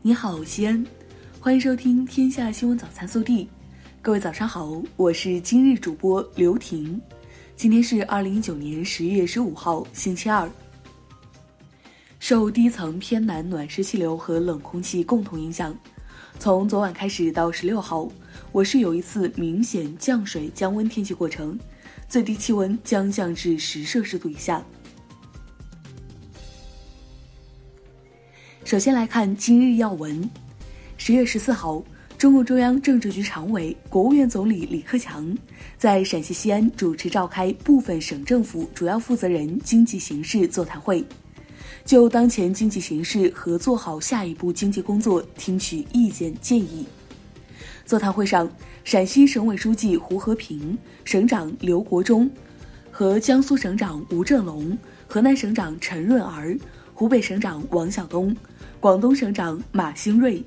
你好，西安，欢迎收听《天下新闻早餐速递》。各位早上好，我是今日主播刘婷。今天是二零一九年十月十五号，星期二。受低层偏南暖湿气流和冷空气共同影响，从昨晚开始到十六号，我市有一次明显降水降温天气过程，最低气温将降至十摄氏度以下。首先来看今日要闻。十月十四号，中共中央政治局常委、国务院总理李克强在陕西西安主持召开部分省政府主要负责人经济形势座谈会，就当前经济形势和做好下一步经济工作听取意见建议。座谈会上，陕西省委书记胡和平、省长刘国中和江苏省长吴政龙、河南省长陈润儿、湖北省长王晓东。广东省长马兴瑞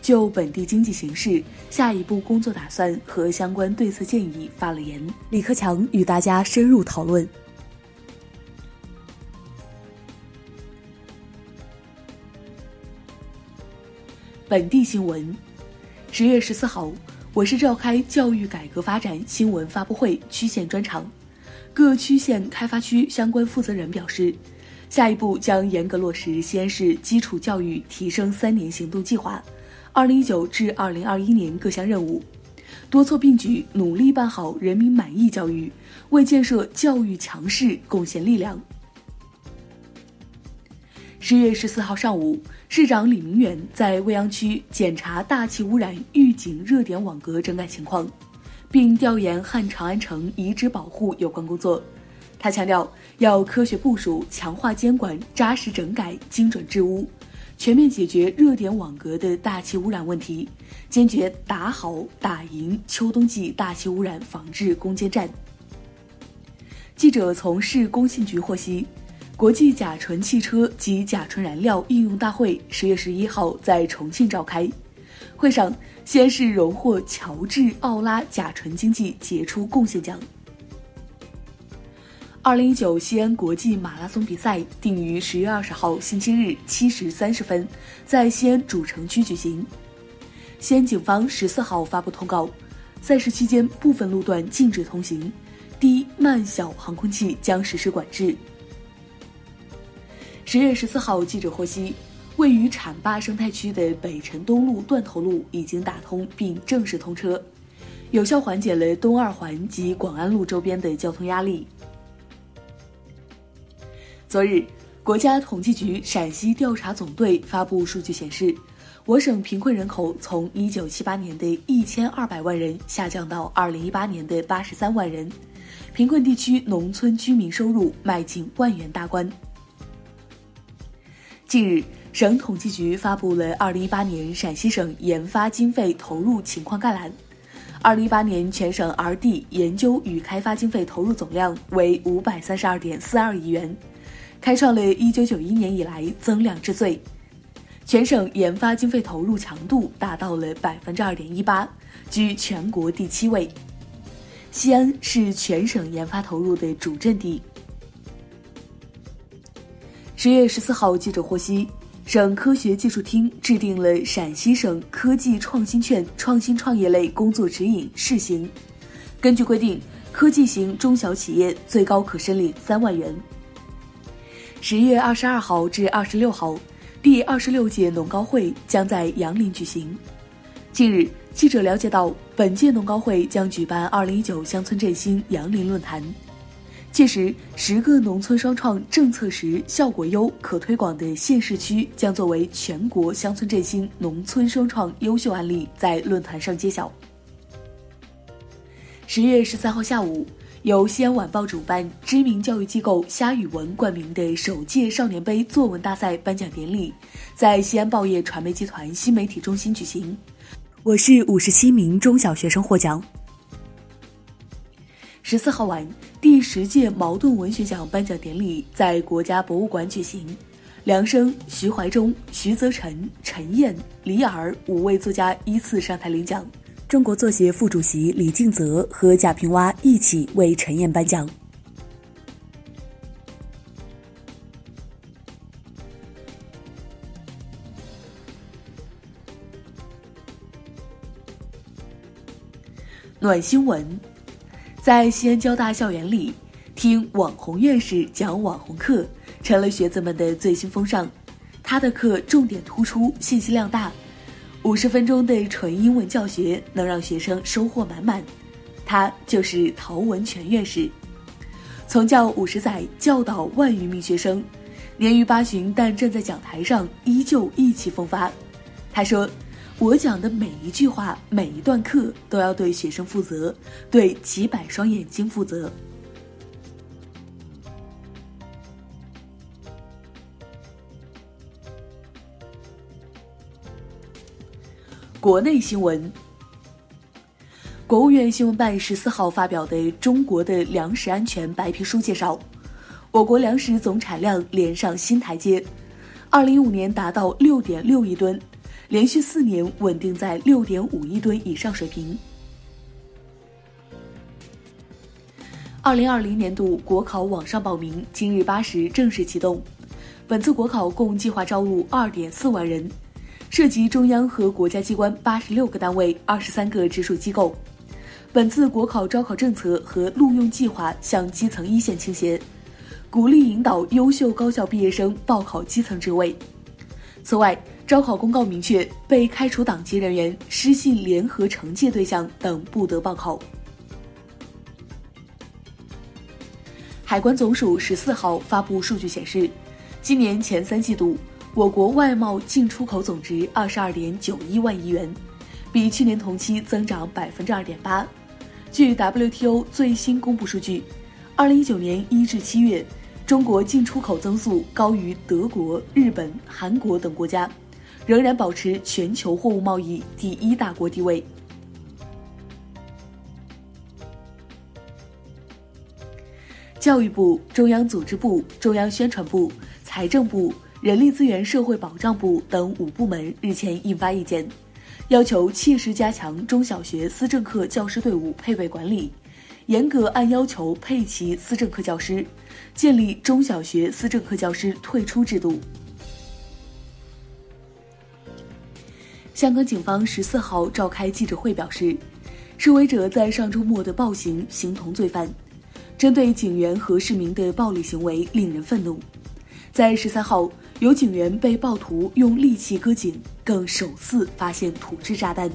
就本地经济形势、下一步工作打算和相关对策建议发了言。李克强与大家深入讨论。本地新闻：十月十四号，我市召开教育改革发展新闻发布会区县专场，各区县开发区相关负责人表示。下一步将严格落实西安市基础教育提升三年行动计划，二零一九至二零二一年各项任务，多措并举，努力办好人民满意教育，为建设教育强市贡献力量。十月十四号上午，市长李明远在未央区检查大气污染预警热点网格整改情况，并调研汉长安城遗址保护有关工作。他强调，要科学部署、强化监管、扎实整改、精准治污，全面解决热点网格的大气污染问题，坚决打好、打赢秋冬季大气污染防治攻坚战。记者从市工信局获悉，国际甲醇汽车及甲醇燃料应用大会十月十一号在重庆召开，会上，西安市荣获乔治奥拉甲醇经济杰出贡献奖。二零一九西安国际马拉松比赛定于十月二十号星期日七时三十分在西安主城区举行。西安警方十四号发布通告，赛事期间部分路段禁止通行，低慢小航空器将实施管制。十月十四号，记者获悉，位于浐灞生态区的北辰东路断头路已经打通并正式通车，有效缓解了东二环及广安路周边的交通压力。昨日，国家统计局陕西调查总队发布数据显示，我省贫困人口从一九七八年的一千二百万人下降到二零一八年的八十三万人，贫困地区农村居民收入迈进万元大关。近日，省统计局发布了二零一八年陕西省研发经费投入情况概览，二零一八年全省 R&D 研究与开发经费投入总量为五百三十二点四二亿元。开创了一九九一年以来增量之最，全省研发经费投入强度达到了百分之二点一八，居全国第七位。西安是全省研发投入的主阵地。十月十四号，记者获悉，省科学技术厅制定了陕西省科技创新券创新创业类工作指引试行。根据规定，科技型中小企业最高可申领三万元。十月二十二号至二十六号，第二十六届农高会将在杨林举行。近日，记者了解到，本届农高会将举办二零一九乡村振兴杨林论坛，届时十个农村双创政策实、效果优、可推广的县市区将作为全国乡村振兴农村双创优秀案例在论坛上揭晓。十月十三号下午。由西安晚报主办、知名教育机构虾语文冠名的首届少年杯作文大赛颁奖典礼，在西安报业传媒集团新媒体中心举行。我市五十七名中小学生获奖。十四号晚，第十届茅盾文学奖颁奖典礼在国家博物馆举行，梁生、徐怀中、徐泽辰、陈燕、李尔五位作家依次上台领奖。中国作协副主席李敬泽和贾平凹一起为陈燕颁奖。暖新闻。在西安交大校园里听网红院士讲网红课成了学子们的最新风尚。他的课重点突出信息量大五十分钟的纯英文教学能让学生收获满满。他就是陶文全院士，从教五十载，教导万余名学生，年逾八旬，但站在讲台上依旧意气风发。他说。我讲的每一句话，每一段课，都要对学生负责，对几百双眼睛负责。国内新闻，国务院新闻办十四号发表的《中国的粮食安全白皮书》介绍，我国粮食总产量连上新台阶，二零一五年达到六点六亿吨。连续四年稳定在六点五亿吨以上水平。二零二零年度国考网上报名今日八时正式启动，本次国考共计划招录二点四万人，涉及中央和国家机关八十六个单位、二十三个直属机构。本次国考招考政策和录用计划向基层一线倾斜，鼓励引导优秀高校毕业生报考基层职位。此外，招考公告明确，被开除党籍人员、失信联合惩戒对象等不得报考。海关总署十四号发布数据显示，今年前三季度，我国外贸进出口总值二十二点九一万亿元，比去年同期增长百分之二点八。据 WTO 最新公布数据，二零一九年一至七月，中国进出口增速高于德国、日本、韩国等国家。仍然保持全球货物贸易第一大国地位。教育部、中央组织部、中央宣传部、财政部、人力资源社会保障部等五部门日前印发意见，要求切实加强中小学思政课教师队伍配备管理，严格按要求配齐思政课教师，建立中小学思政课教师退出制度。香港警方十四号召开记者会表示，示威者在上周末的暴行形同罪犯，针对警员和市民的暴力行为令人愤怒。在十三号，有警员被暴徒用利器割颈，更首次发现土制炸弹。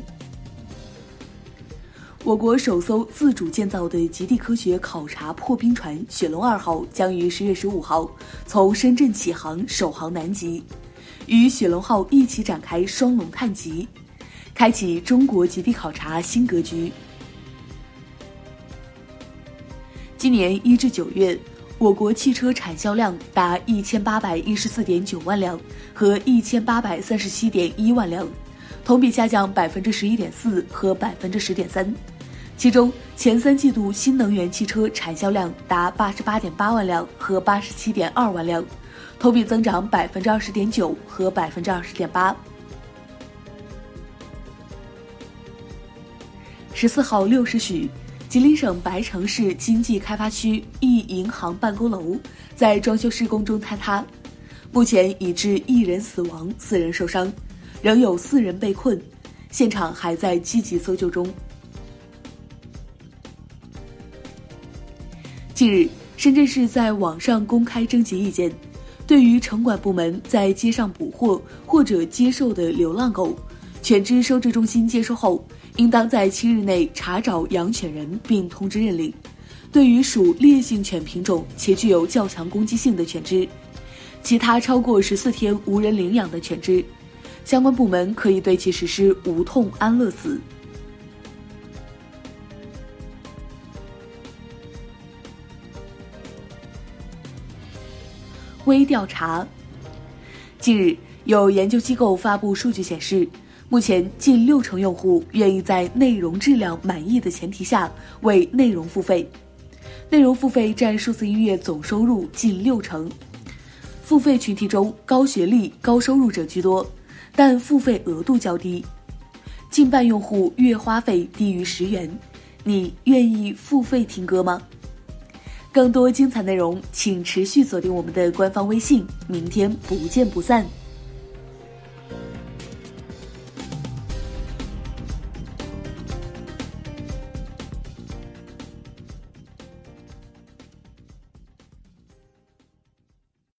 我国首艘自主建造的极地科学考察破冰船“雪龙二号”将于十月十五号从深圳启航，首航南极。与雪龙号一起展开双龙探极，开启中国极地考察新格局。今年一至九月，我国汽车产销量达一千八百一十四点九万辆和一千八百三十七点一万辆，同比下降百分之十一点四和百分之十点三。其中，前三季度新能源汽车产销量达八十八点八万辆和八十七点二万辆。同比增长百分之二十点九和百分之二十点八。十四号六时许，吉林省白城市经济开发区一银行办公楼在装修施工中坍塌，目前已致一人死亡，四人受伤，仍有四人被困，现场还在积极搜救中。近日，深圳市在网上公开征集意见。对于城管部门在街上捕获或者接受的流浪狗，犬只收治中心接收后，应当在七日内查找养犬人并通知认领。对于属烈性犬品种且具有较强攻击性的犬只，其他超过十四天无人领养的犬只，相关部门可以对其实施无痛安乐死。微调查。近日，有研究机构发布数据显示，目前近六成用户愿意在内容质量满意的前提下为内容付费，内容付费占数字音乐总收入近六成。付费群体中，高学历、高收入者居多，但付费额度较低，近半用户月花费低于十元。你愿意付费听歌吗？更多精彩内容，请持续锁定我们的官方微信。明天不见不散。